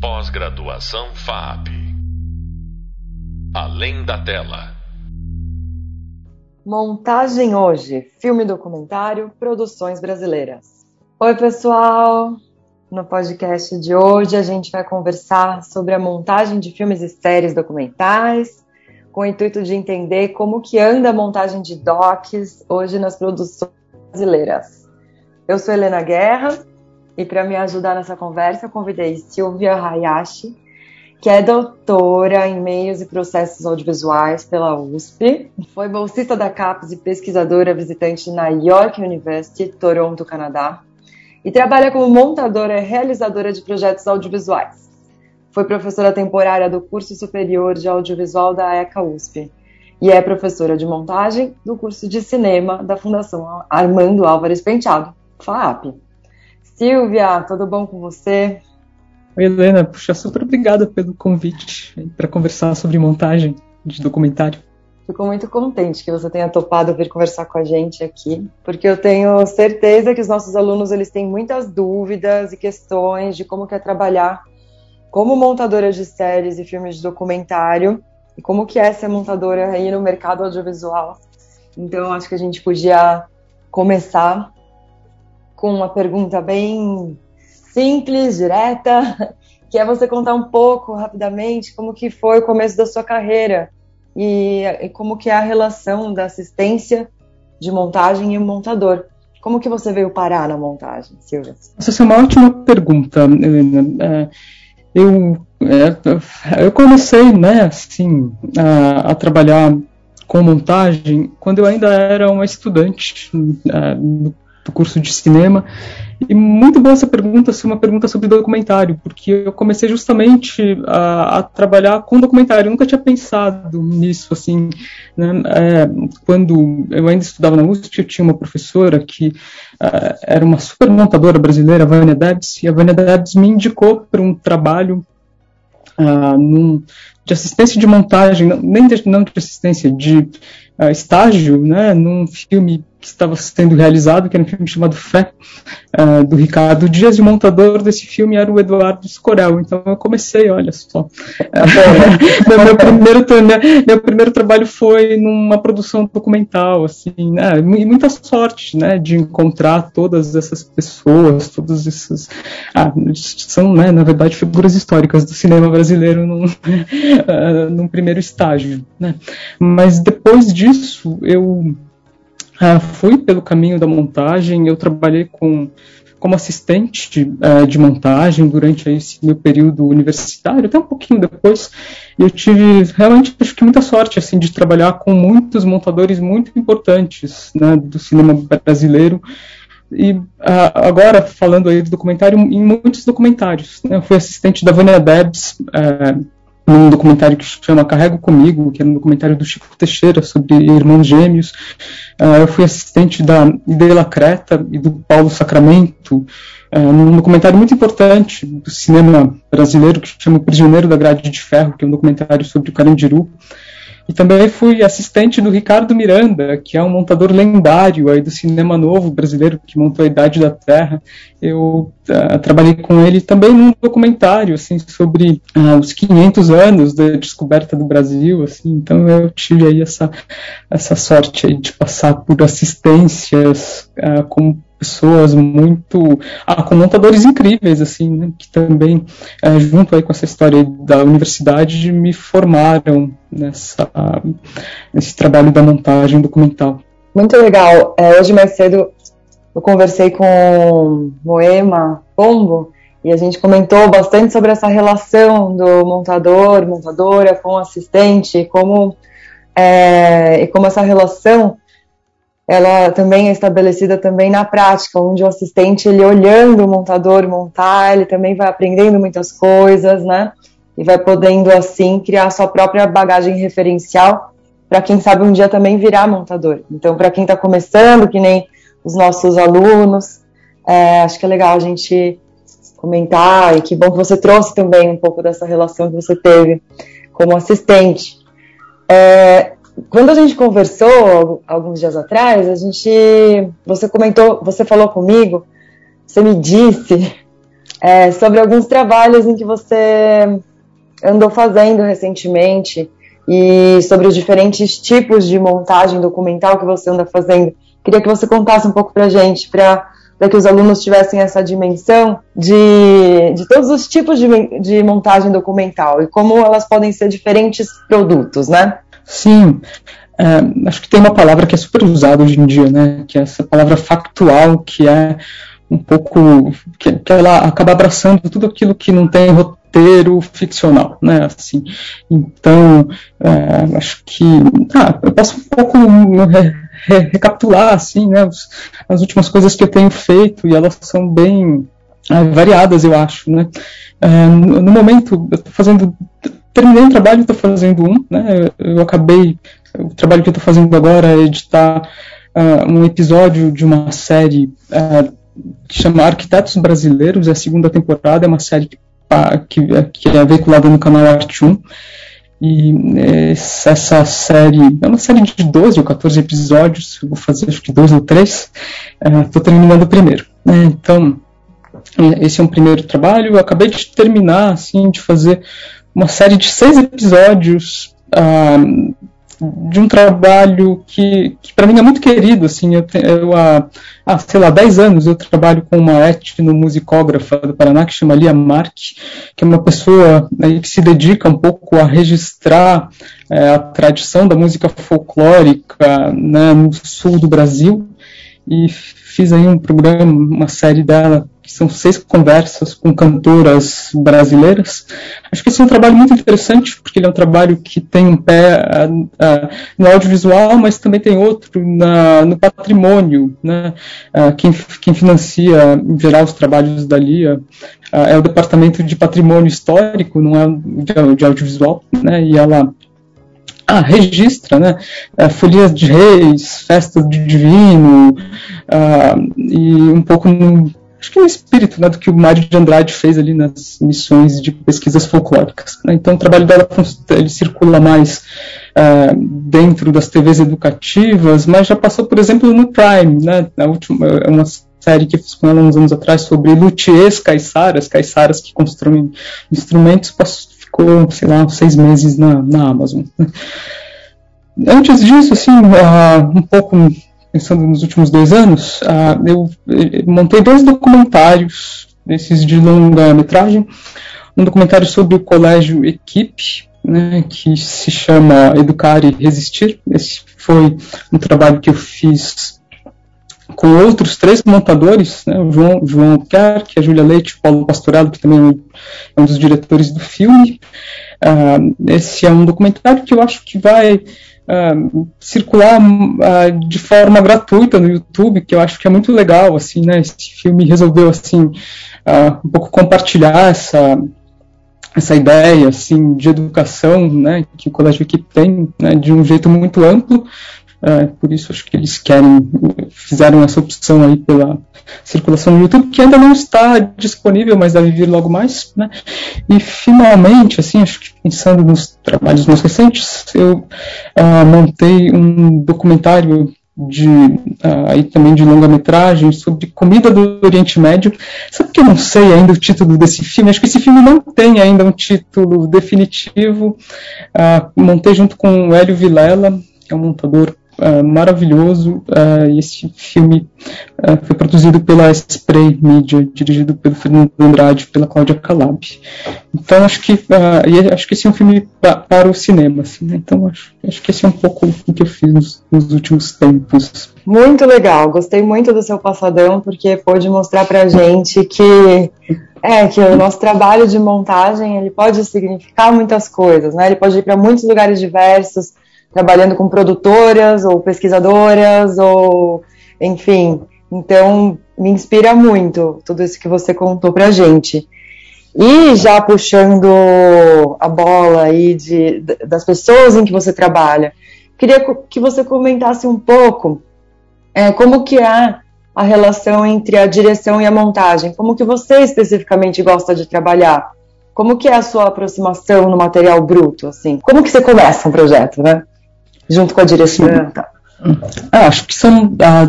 Pós-graduação FAP. Além da tela. Montagem hoje, filme documentário, produções brasileiras. Oi, pessoal! No podcast de hoje a gente vai conversar sobre a montagem de filmes e séries documentais, com o intuito de entender como que anda a montagem de docs hoje nas produções brasileiras. Eu sou Helena Guerra e para me ajudar nessa conversa eu convidei Silvia Hayashi, que é doutora em meios e processos audiovisuais pela USP, foi bolsista da CAPES e pesquisadora visitante na York University, Toronto, Canadá, e trabalha como montadora e realizadora de projetos audiovisuais. Foi professora temporária do curso superior de audiovisual da ECA USP e é professora de montagem do curso de cinema da Fundação Armando Álvares Penteado. FAP. Silvia, tudo bom com você? Oi, Helena. Puxa, super obrigada pelo convite para conversar sobre montagem de documentário. Fico muito contente que você tenha topado vir conversar com a gente aqui, porque eu tenho certeza que os nossos alunos eles têm muitas dúvidas e questões de como quer trabalhar como montadora de séries e filmes de documentário e como que é ser montadora aí no mercado audiovisual. Então, acho que a gente podia começar com uma pergunta bem simples, direta, que é você contar um pouco rapidamente como que foi o começo da sua carreira e, e como que é a relação da assistência de montagem e o montador. Como que você veio parar na montagem, Silvia? Essa é uma ótima pergunta, Helena. É, eu, é, eu comecei, né, assim, a, a trabalhar com montagem quando eu ainda era uma estudante uh, curso de cinema e muito boa essa pergunta ser uma pergunta sobre documentário, porque eu comecei justamente a, a trabalhar com documentário. Eu nunca tinha pensado nisso, assim. Né? É, quando eu ainda estudava na USP, eu tinha uma professora que uh, era uma super montadora brasileira, a Vânia Debs, e a Vânia Debs me indicou para um trabalho uh, num, de assistência de montagem, não, nem de, não de assistência, de uh, estágio, né, num filme que estava sendo realizado, que era um filme chamado Fé, uh, do Ricardo Dias, e o montador desse filme era o Eduardo Escorel. Então eu comecei, olha só. meu, meu, primeiro, meu primeiro trabalho foi numa produção documental, assim, né, e muita sorte, né, de encontrar todas essas pessoas, todas essas. Ah, são, né, na verdade, figuras históricas do cinema brasileiro num, uh, num primeiro estágio. Né. Mas depois disso, eu Uh, fui pelo caminho da montagem, eu trabalhei com, como assistente uh, de montagem durante esse meu período universitário, até um pouquinho depois, eu tive realmente acho que muita sorte assim de trabalhar com muitos montadores muito importantes né, do cinema brasileiro. E uh, agora falando aí do documentário em muitos documentários né, eu fui assistente da Vânia Debs uh, num documentário que chama Carrego Comigo, que era um documentário do Chico Teixeira sobre irmãos gêmeos. Uh, eu fui assistente da Idela Creta e do Paulo Sacramento, uh, num documentário muito importante do cinema brasileiro que chama Prisioneiro da Grade de Ferro, que é um documentário sobre o Carandiru. E também fui assistente do Ricardo Miranda, que é um montador lendário aí do cinema novo brasileiro, que montou a Idade da Terra. Eu uh, trabalhei com ele também num documentário assim sobre uh, os 500 anos da descoberta do Brasil, assim. Então eu tive aí essa essa sorte aí de passar por assistências uh, com pessoas muito ah, com montadores incríveis assim né, que também é, junto aí com essa história da universidade me formaram nessa nesse trabalho da montagem documental. Muito legal. É, hoje mais cedo eu conversei com Moema Pombo e a gente comentou bastante sobre essa relação do montador montadora com assistente como é, e como essa relação ela também é estabelecida também na prática, onde o assistente, ele olhando o montador montar, ele também vai aprendendo muitas coisas, né? E vai podendo, assim, criar sua própria bagagem referencial para quem sabe um dia também virar montador. Então, para quem está começando, que nem os nossos alunos, é, acho que é legal a gente comentar e que bom que você trouxe também um pouco dessa relação que você teve como assistente. É, quando a gente conversou alguns dias atrás, a gente, você comentou, você falou comigo, você me disse é, sobre alguns trabalhos em que você andou fazendo recentemente e sobre os diferentes tipos de montagem documental que você anda fazendo. Queria que você contasse um pouco para gente, para que os alunos tivessem essa dimensão de, de todos os tipos de, de montagem documental e como elas podem ser diferentes produtos, né? Sim, é, acho que tem uma palavra que é super usada hoje em dia, né? Que é essa palavra factual, que é um pouco que, que ela acaba abraçando tudo aquilo que não tem roteiro ficcional, né? Assim, então é, acho que ah, eu posso um pouco re, re, recapitular assim, né? As últimas coisas que eu tenho feito e elas são bem é, variadas, eu acho, né? É, no momento eu estou fazendo terminei um trabalho, estou fazendo um, né? Eu, acabei o trabalho que estou fazendo agora é editar uh, um episódio de uma série uh, que chama Arquitetos Brasileiros, é a segunda temporada, é uma série que, uh, que, que é veiculada no canal Arte 1. E essa série é uma série de 12 ou 14 episódios, vou fazer acho que dois ou três, estou terminando o primeiro. Né? Então, esse é um primeiro trabalho. Eu acabei de terminar, assim, de fazer uma série de seis episódios uh, de um trabalho que, que para mim é muito querido, assim, eu, eu há, há, sei lá, 10 anos eu trabalho com uma etnomusicógrafa do Paraná que chama Lia Mark, que é uma pessoa aí que se dedica um pouco a registrar é, a tradição da música folclórica né, no sul do Brasil, e fiz aí um programa, uma série dela que são seis conversas com cantoras brasileiras. Acho que esse é um trabalho muito interessante, porque ele é um trabalho que tem um pé no audiovisual, mas também tem outro na, no patrimônio. Né? Uh, quem, quem, financia, em geral, os trabalhos da Lia é o Departamento de Patrimônio Histórico, não é de, de audiovisual, né? e ela ah, registra, né? folias de reis, festas de divino, uh, e um pouco no, acho que no espírito né, do que o Mário de Andrade fez ali nas missões de pesquisas folclóricas. Né? Então o trabalho dela ele circula mais uh, dentro das TVs educativas, mas já passou, por exemplo, no Prime, né? Na última, é uma série que eu fiz com ela uns anos atrás sobre luthiers caiçaras, caiçaras que constroem instrumentos, passou, ficou, sei lá, seis meses na, na Amazon. Antes disso, assim, uh, um pouco pensando nos últimos dois anos, uh, eu, eu, montei dois documentários desses de longa metragem. Um documentário sobre o colégio Equipe, né, que se chama Educar e Resistir. Esse foi um trabalho que eu fiz com outros três montadores, né, o João, João Albuquerque, a Júlia Leite, o Paulo Pastorado, que também é um dos diretores do filme. Uh, esse é um documentário que eu acho que vai uh, circular uh, de forma gratuita no YouTube, que eu acho que é muito legal, assim, né? Esse filme resolveu, assim, um pouco compartilhar essa essa ideia, assim, de educação, né, que o Colégio Equipe tem, né, de um jeito muito amplo, é, por isso acho que eles querem, fizeram essa opção aí pela circulação no YouTube, que ainda não está disponível, mas deve vir logo mais. Né? E finalmente, assim, acho que pensando nos trabalhos mais recentes, eu uh, montei um documentário de uh, aí também de longa-metragem sobre comida do Oriente Médio. Sabe que eu não sei ainda o título desse filme? Acho que esse filme não tem ainda um título definitivo. Uh, montei junto com o Hélio Vilela, que é um montador uh, maravilhoso. Uh, esse filme uh, foi produzido pela Spray Media, dirigido pelo Fernando Andrade pela Cláudia Calab. Então acho que acho que esse é um filme para o cinema. Assim, né? Então acho, acho que esse é um pouco o que eu fiz nos, nos últimos tempos. Muito legal, gostei muito do seu passadão porque pôde mostrar para gente que é que o nosso trabalho de montagem ele pode significar muitas coisas, né? Ele pode ir para muitos lugares diversos trabalhando com produtoras ou pesquisadoras ou enfim. Então me inspira muito tudo isso que você contou para gente. E já puxando a bola aí de, das pessoas em que você trabalha, queria que você comentasse um pouco é, como que é a relação entre a direção e a montagem, como que você especificamente gosta de trabalhar, como que é a sua aproximação no material bruto, assim, como que você começa um projeto, né? Junto com a direção. Ah, acho que são ah,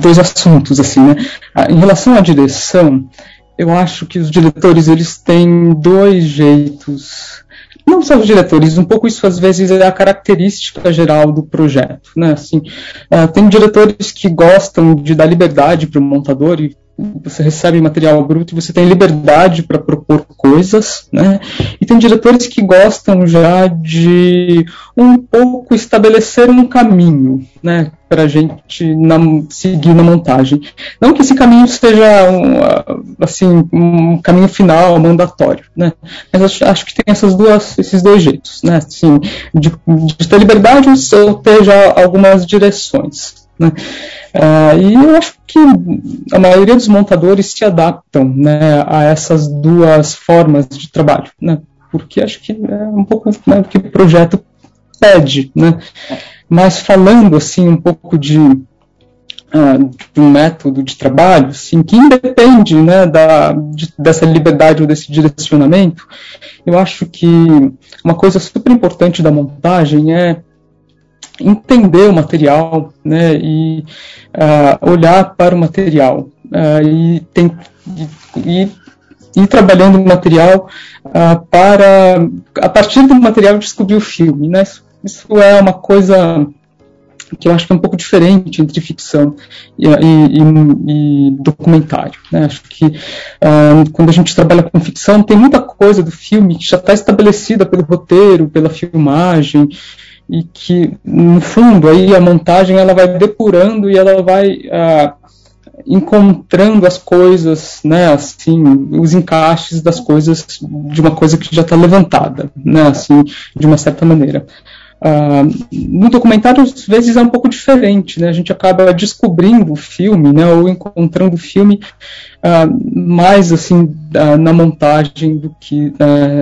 dois assuntos assim, né? Ah, em relação à direção, eu acho que os diretores eles têm dois jeitos não só os diretores, um pouco isso às vezes é a característica geral do projeto, né? Assim, uh, tem diretores que gostam de dar liberdade para o montador e você recebe material bruto e você tem liberdade para propor coisas, né? E tem diretores que gostam já de um pouco estabelecer um caminho, né? Para a gente na, seguir na montagem. Não que esse caminho seja um, assim um caminho final, mandatório, né? Mas acho, acho que tem essas duas, esses dois jeitos, né? Assim, de, de ter liberdade ou ter já algumas direções. Né? Uh, e eu acho que a maioria dos montadores se adaptam né, a essas duas formas de trabalho, né? porque acho que é um pouco né, que o projeto pede. Né? Mas falando assim um pouco de, uh, de um método de trabalho, assim, que independe né, da, de, dessa liberdade ou desse direcionamento, eu acho que uma coisa super importante da montagem é entender o material né, e uh, olhar para o material uh, e, tem, e, e ir trabalhando o material uh, para, a partir do material, descobrir o filme. Né? Isso, isso, é uma coisa que eu acho que é um pouco diferente entre ficção e, e, e documentário. Né? Acho que quando a gente trabalha com ficção, tem muita coisa do filme que já está estabelecida pelo roteiro, pela filmagem, e que no fundo aí a montagem ela vai depurando e ela vai ah, encontrando as coisas, né, assim, os encaixes das coisas de uma coisa que já está levantada, né, assim, de uma certa maneira. Uh, no documentário, às vezes, é um pouco diferente, né? A gente acaba descobrindo o filme, né? Ou encontrando o filme uh, mais, assim, na montagem do que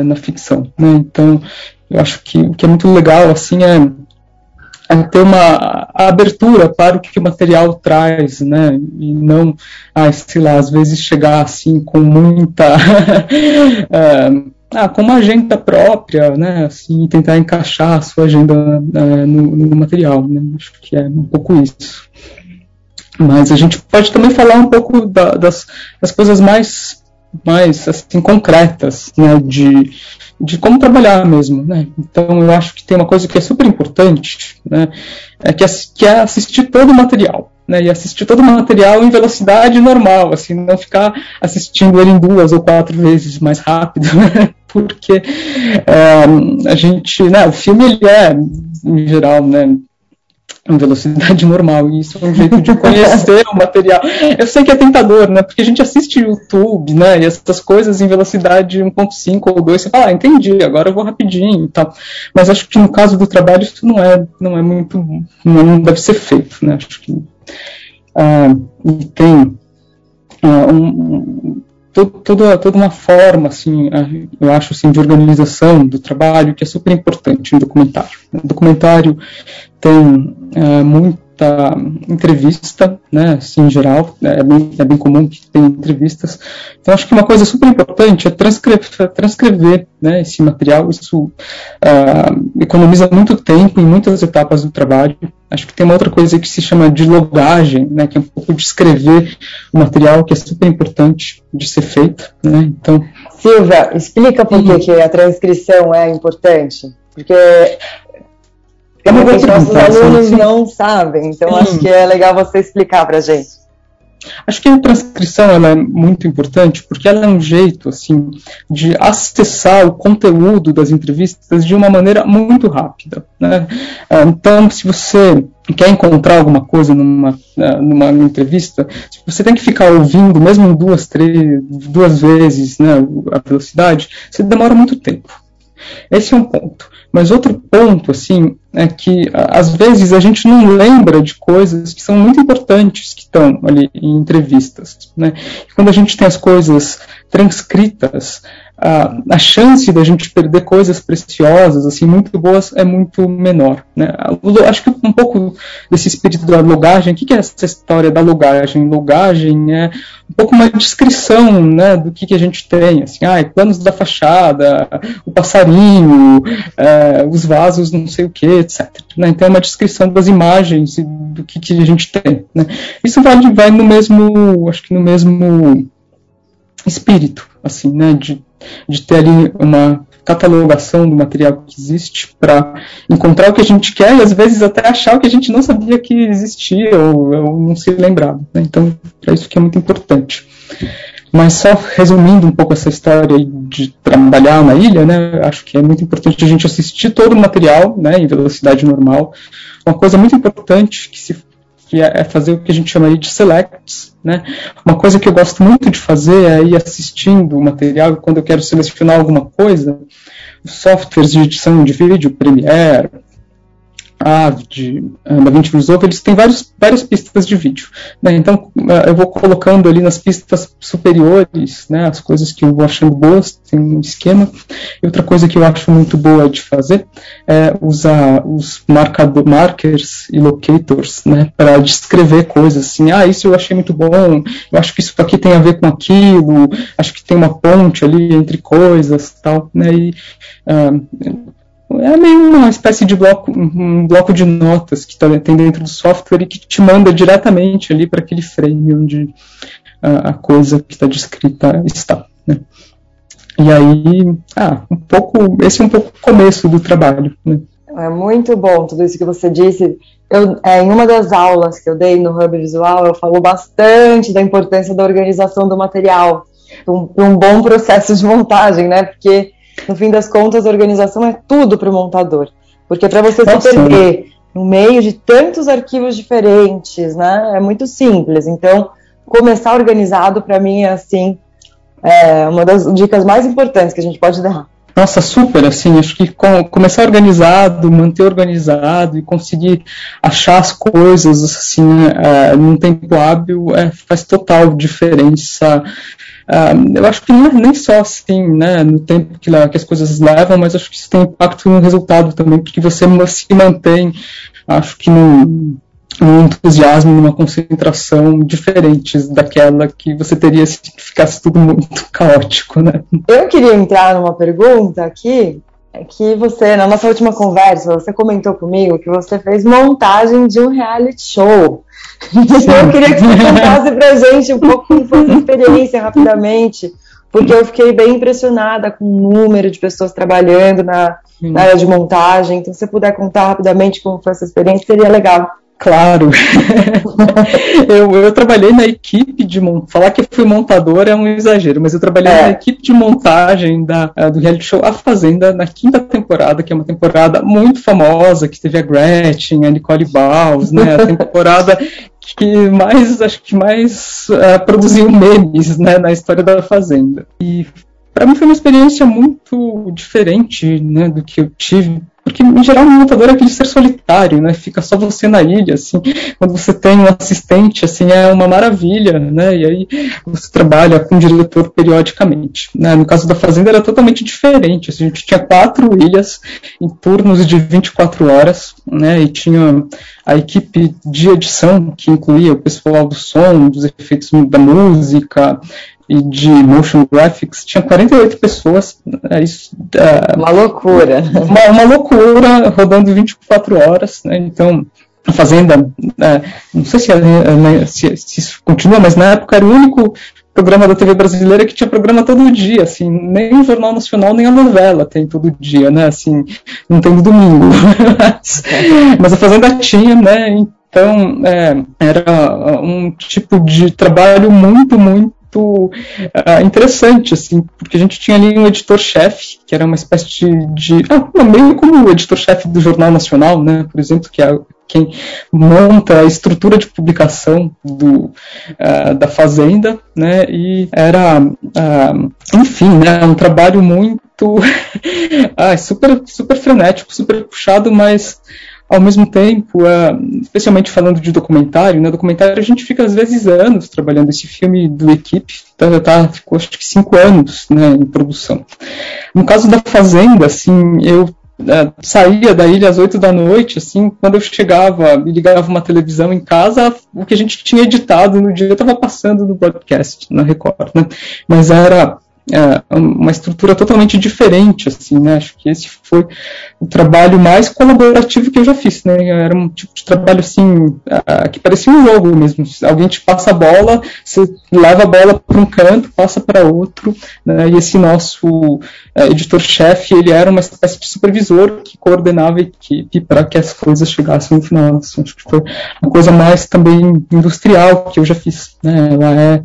na ficção, né? Então, eu acho que o que é muito legal assim é, é ter uma abertura para o que o material traz, né? E não, ah, sei lá, às vezes chegar assim com muita uh, ah, com uma agenda própria, né? Assim, tentar encaixar a sua agenda uh, no, no, material, né? Acho que é um pouco isso. Mas a gente pode também falar um pouco da, das, das coisas mais mais assim concretas, né? De de como trabalhar mesmo, né? Então eu acho que tem uma coisa que é super importante, né? É que, é, que é assistir todo o material, né? E assistir todo o material em velocidade normal, assim, não ficar assistindo ele em duas ou quatro vezes mais rápido, né? Porque é, a gente, né? O filme ele é em geral, né? Em velocidade normal. E isso é um jeito de conhecer o material. Eu sei que é tentador, né? Porque a gente assiste YouTube, né? E essas coisas em velocidade 1.5 ou 2, você fala, ah, entendi, agora eu vou rapidinho e tal. Mas acho que no caso do trabalho isso não é, não é muito, não deve ser feito, né? Acho que uh, e tem uh, um, toda, toda uma forma, assim, eu acho, assim, de organização do trabalho que é super importante no documentário. O documentário tem é, muita entrevista, né, assim, em geral, é bem, é bem comum que tenha entrevistas. Então, acho que uma coisa super importante é transcrever, transcrever né, esse material. Isso uh, economiza muito tempo em muitas etapas do trabalho. Acho que tem uma outra coisa que se chama de logagem, né, que é um pouco de escrever o material, que é super importante de ser feito. Né, então, Silvia, explica por que, que a transcrição é importante. Porque é uma coisa que nossos alunos sim. não sabem, então sim. acho que é legal você explicar para a gente. Acho que a transcrição ela é muito importante porque ela é um jeito assim de acessar o conteúdo das entrevistas de uma maneira muito rápida. Né? Ah, então, se você quer encontrar alguma coisa numa, ah, numa entrevista, você tem que ficar ouvindo, mesmo duas, três, duas vezes né, a velocidade, você demora muito tempo. Esse é um ponto. Mas outro ponto, assim, é que às vezes a gente não lembra de coisas que são muito importantes que estão ali em entrevistas. Né? Quando a gente tem as coisas transcritas, a, a chance da gente perder coisas preciosas, assim, muito boas, é muito menor. Né? Acho que um pouco desse espírito da logagem, o que é essa história da logagem? Logagem é um pouco uma descrição né, do que, que a gente tem, assim, ah, planos da fachada, o passarinho, é, os vasos, não sei o que, etc. Né? Então é uma descrição das imagens e do que, que a gente tem. Né? Isso vai, vai no mesmo, acho que no mesmo espírito, assim, né, de, de ter ali uma catalogação do material que existe para encontrar o que a gente quer e às vezes até achar o que a gente não sabia que existia ou, ou não se lembrava. Né? Então, é isso que é muito importante. Mas só resumindo um pouco essa história de trabalhar na ilha, né, acho que é muito importante a gente assistir todo o material né, em velocidade normal. Uma coisa muito importante que, se, que é, é fazer o que a gente chama de selects. Né? Uma coisa que eu gosto muito de fazer é ir assistindo o material quando eu quero selecionar alguma coisa. Softwares de edição de vídeo, Premiere, a de da 20 Resolve, eles têm vários, várias pistas de vídeo. Né? Então, ah, eu vou colocando ali nas pistas superiores né, as coisas que eu vou achando boas, tem um esquema. E outra coisa que eu acho muito boa de fazer é usar os marcador, markers e locators né, para descrever coisas assim. Ah, isso eu achei muito bom, eu acho que isso aqui tem a ver com aquilo, acho que tem uma ponte ali entre coisas tal. Né, e, uh, é meio uma espécie de bloco, um bloco de notas que tá, tem dentro do software e que te manda diretamente ali para aquele frame onde a, a coisa que está descrita está. Né? E aí, ah, um pouco, esse é um pouco o começo do trabalho. Né? É muito bom tudo isso que você disse. Eu, é, em uma das aulas que eu dei no Hub Visual, eu falo bastante da importância da organização do material, um, um bom processo de montagem, né? Porque no fim das contas, a organização é tudo para o montador. Porque para você se perder no meio de tantos arquivos diferentes, né, é muito simples. Então, começar organizado, para mim, é assim, é uma das dicas mais importantes que a gente pode dar. Nossa, super, assim, acho que com, começar organizado, manter organizado e conseguir achar as coisas, assim, é, num tempo hábil, é, faz total diferença. Uh, eu acho que não é nem só assim, né, no tempo que, que, as coisas levam, mas acho que isso tem impacto no resultado também, porque você se mantém, acho que num, num entusiasmo, numa concentração diferentes daquela que você teria se ficasse tudo muito caótico, né? Eu queria entrar numa pergunta aqui, é que você, na nossa última conversa, você comentou comigo que você fez montagem de um reality show. Então eu queria que você contasse pra gente um pouco como foi essa experiência rapidamente, porque eu fiquei bem impressionada com o número de pessoas trabalhando na, na área de montagem. Então, se você puder contar rapidamente como foi essa experiência, seria legal. Claro. eu, eu trabalhei na equipe de montagem. Falar que fui montador é um exagero, mas eu trabalhei é. na equipe de montagem da, uh, do reality show A Fazenda na quinta temporada, que é uma temporada muito famosa, que teve a Gretchen, a Nicole Baus, né? A temporada que mais, acho que mais uh, produziu memes né, na história da Fazenda. E para mim foi uma experiência muito diferente né, do que eu tive porque, em geral, o montador é aquele ser solitário, né? Fica só você na ilha, assim. Quando você tem um assistente, assim, é uma maravilha, né? E aí você trabalha com o diretor periodicamente. Né? No caso da Fazenda era totalmente diferente. Assim, a gente tinha quatro ilhas em turnos de 24 horas, né? E tinha a equipe de edição, que incluía o pessoal do som, dos efeitos da música, e de motion graphics tinha 48 pessoas. É isso, é, uma loucura. Uma, uma, loucura, rodando 24 horas. Né? Então, a Fazenda, é, não sei se, é, se, se, isso continua, mas na época era o único programa da TV brasileira que tinha programa todo dia, assim, nem o Jornal Nacional, nem a novela tem todo dia, né, assim, não tem no domingo. mas a Fazenda tinha, né, então é, era um tipo de trabalho muito, muito muito uh, interessante, assim, porque a gente tinha ali um editor-chefe, que era uma espécie de. de ah, meio como o editor-chefe do Jornal Nacional, né, por exemplo, que é quem monta a estrutura de publicação do, uh, da Fazenda, né, e era, uh, enfim, né, um trabalho muito ah, super, super frenético, super puxado, mas ao mesmo tempo, uh, especialmente falando de documentário, né, documentário a gente fica às vezes anos trabalhando. Esse filme do Equipe tá, tá, ficou acho que cinco anos né, em produção. No caso da Fazenda, assim, eu uh, saía da ilha às oito da noite, assim, quando eu chegava e ligava uma televisão em casa, o que a gente tinha editado no dia estava passando no broadcast, na Record, né? Mas era é, uma estrutura totalmente diferente, assim, né? Acho que esse foi o trabalho mais colaborativo que eu já fiz, né? Era um tipo de trabalho assim que parecia um jogo mesmo. Alguém te passa a bola, você leva a bola para um canto, passa para outro, né, e esse nosso é, editor-chefe, ele era uma espécie de supervisor que coordenava a equipe para que as coisas chegassem no final. Assim, acho que foi uma coisa mais também industrial que eu já fiz. Né, ela é,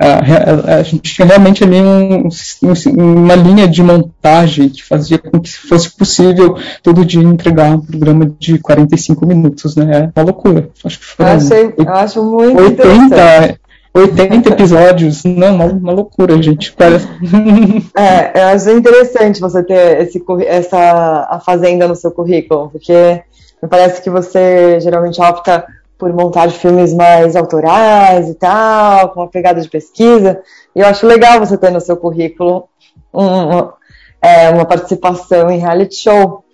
a, a, a gente tinha realmente ali um, um, uma linha de montagem que fazia com que fosse possível todo dia entregar um programa de 45 minutos, né, é uma loucura. Acho que eu, achei, acho muito 80, 80 episódios, não, uma, uma loucura, gente. é, eu acho interessante você ter esse, essa a fazenda no seu currículo, porque me parece que você geralmente opta por montar filmes mais autorais e tal, com uma pegada de pesquisa. E eu acho legal você ter no seu currículo um, é, uma participação em reality show.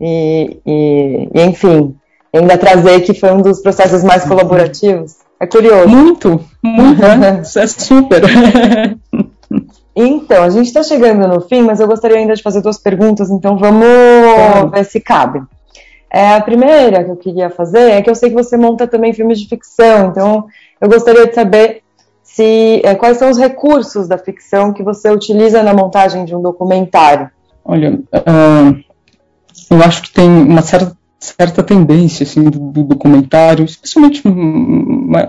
E, e, e, enfim, ainda trazer que foi um dos processos mais colaborativos. É curioso. Muito, muito, né? é super. Então, a gente está chegando no fim, mas eu gostaria ainda de fazer duas perguntas, então vamos ver se cabe. É, a primeira que eu queria fazer é que eu sei que você monta também filmes de ficção, então eu gostaria de saber se é, quais são os recursos da ficção que você utiliza na montagem de um documentário. Olha, uh, eu acho que tem uma certa certa tendência assim do, do documentário, especialmente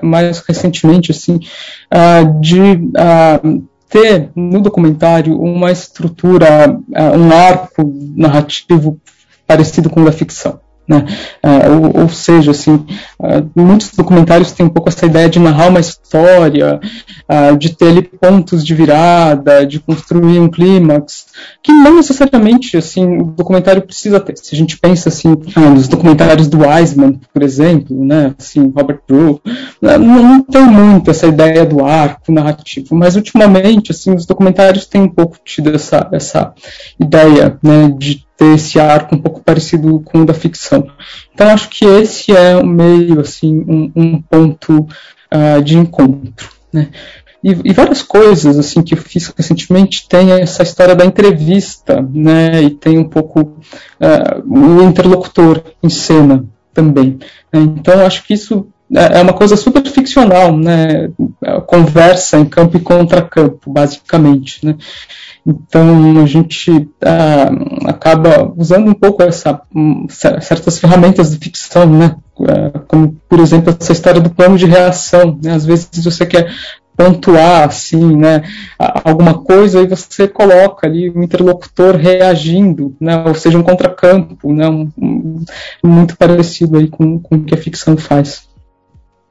mais recentemente assim, uh, de uh, ter no documentário uma estrutura, uh, um arco narrativo parecido com o da ficção. Né? Uh, ou, ou, seja, assim, uh, muitos documentários têm um pouco essa ideia de narrar uma história, uh, de ter ali pontos de virada, de construir um clímax, que não necessariamente assim, o documentário precisa ter. Se a gente pensa assim, nos documentários do Wiseman, por exemplo, né, assim, Robert Drew, não, não tem muito essa ideia do arco narrativo, mas ultimamente assim, os documentários têm um pouco tido essa, essa ideia né, de ter esse arco um pouco parecido com o da ficção. Então acho que esse é um meio, assim, um, um ponto uh, de encontro, né? E, e, várias coisas assim que eu fiz recentemente tem essa história da entrevista, né? E tem um pouco uh, o interlocutor em cena também. Né? Então acho que isso é, é uma coisa super ficcional, né? Conversa em campo e contra campo, basicamente, né? Então a gente ah, acaba usando um pouco essa, um, certas ferramentas de ficção, né? Ah, como por exemplo essa história do plano de reação. Né? Às vezes você quer pontuar assim, né, alguma coisa e você coloca ali o um interlocutor reagindo, né, ou seja, um contracampo, né, um, um, muito parecido aí com, com o que a ficção faz.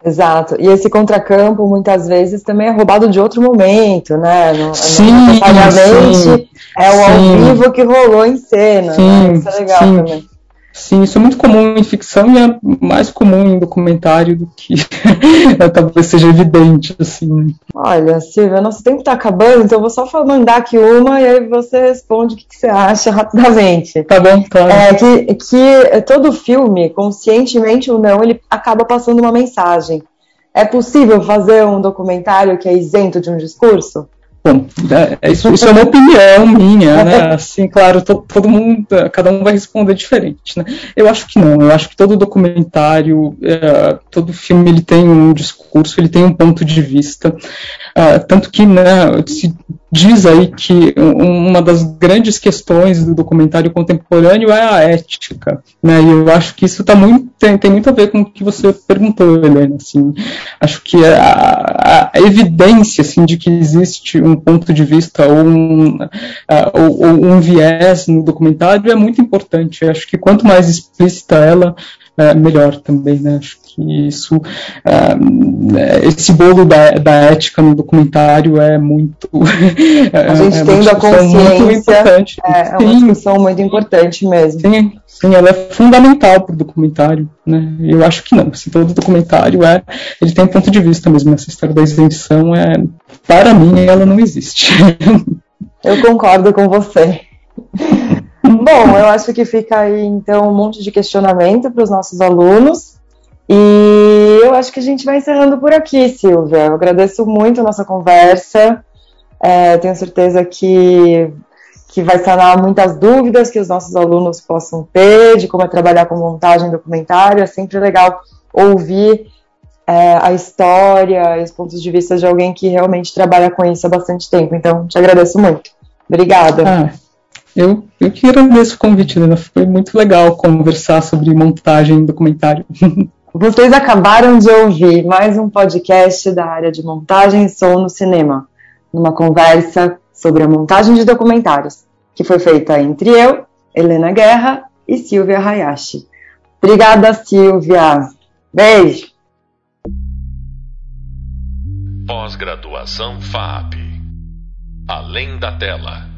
Exato. E esse contracampo muitas vezes também é roubado de outro momento, né? Não, sim, não necessariamente é o sim. ao vivo que rolou em cena. Né? Sim, né? Isso é legal sim. também. Sim, isso é muito comum em ficção e é mais comum em documentário do que talvez seja evidente, assim. Olha, Silvia, nosso tempo está acabando, então eu vou só mandar aqui uma e aí você responde o que, que você acha rapidamente. Tá bom, claro. É que, que todo filme, conscientemente ou não, ele acaba passando uma mensagem. É possível fazer um documentário que é isento de um discurso? Bom, é, isso, isso, é uma opinião minha, né? Assim, claro, to, todo mundo, cada um vai responder diferente, né? Eu acho que não. Eu acho que todo documentário, é, todo filme, ele tem um discurso, ele tem um ponto de vista. Uh, tanto que, né, se diz aí que uma das grandes questões do documentário contemporâneo é a ética, né? E eu acho que isso tá muito, tem, tem muito a ver com o que você perguntou, Helena. Assim, acho que a, a evidência assim, de que existe um ponto de vista ou um, uh, ou, ou um viés no documentário é muito importante. Eu acho que quanto mais explícita ela, é, melhor também, né? Acho que isso, uh, esse bolo da, da ética no documentário é muito. a gente é tendo a consciência. Muito importante. É, é uma sim, discussão muito importante mesmo. Sim, sim ela é fundamental para o documentário, né? Eu acho que não. Assim, todo documentário é, ele tem um ponto de vista mesmo. Essa história da isenção é, para mim, ela não existe. Eu concordo com você. Bom, eu acho que fica aí então um monte de questionamento para os nossos alunos. E eu acho que a gente vai encerrando por aqui, Silvia. Eu agradeço muito a nossa conversa. É, tenho certeza que, que vai sanar muitas dúvidas que os nossos alunos possam ter de como é trabalhar com montagem documentária. É sempre legal ouvir é, a história e os pontos de vista de alguém que realmente trabalha com isso há bastante tempo. Então, te agradeço muito. Obrigada. Ah, eu, eu que agradeço o convite, Lena. Foi muito legal conversar sobre montagem documentário. Vocês acabaram de ouvir mais um podcast da área de montagem e som no cinema, numa conversa sobre a montagem de documentários, que foi feita entre eu, Helena Guerra e Silvia Hayashi. Obrigada, Silvia. Beijo. Pós-graduação FAP. Além da tela.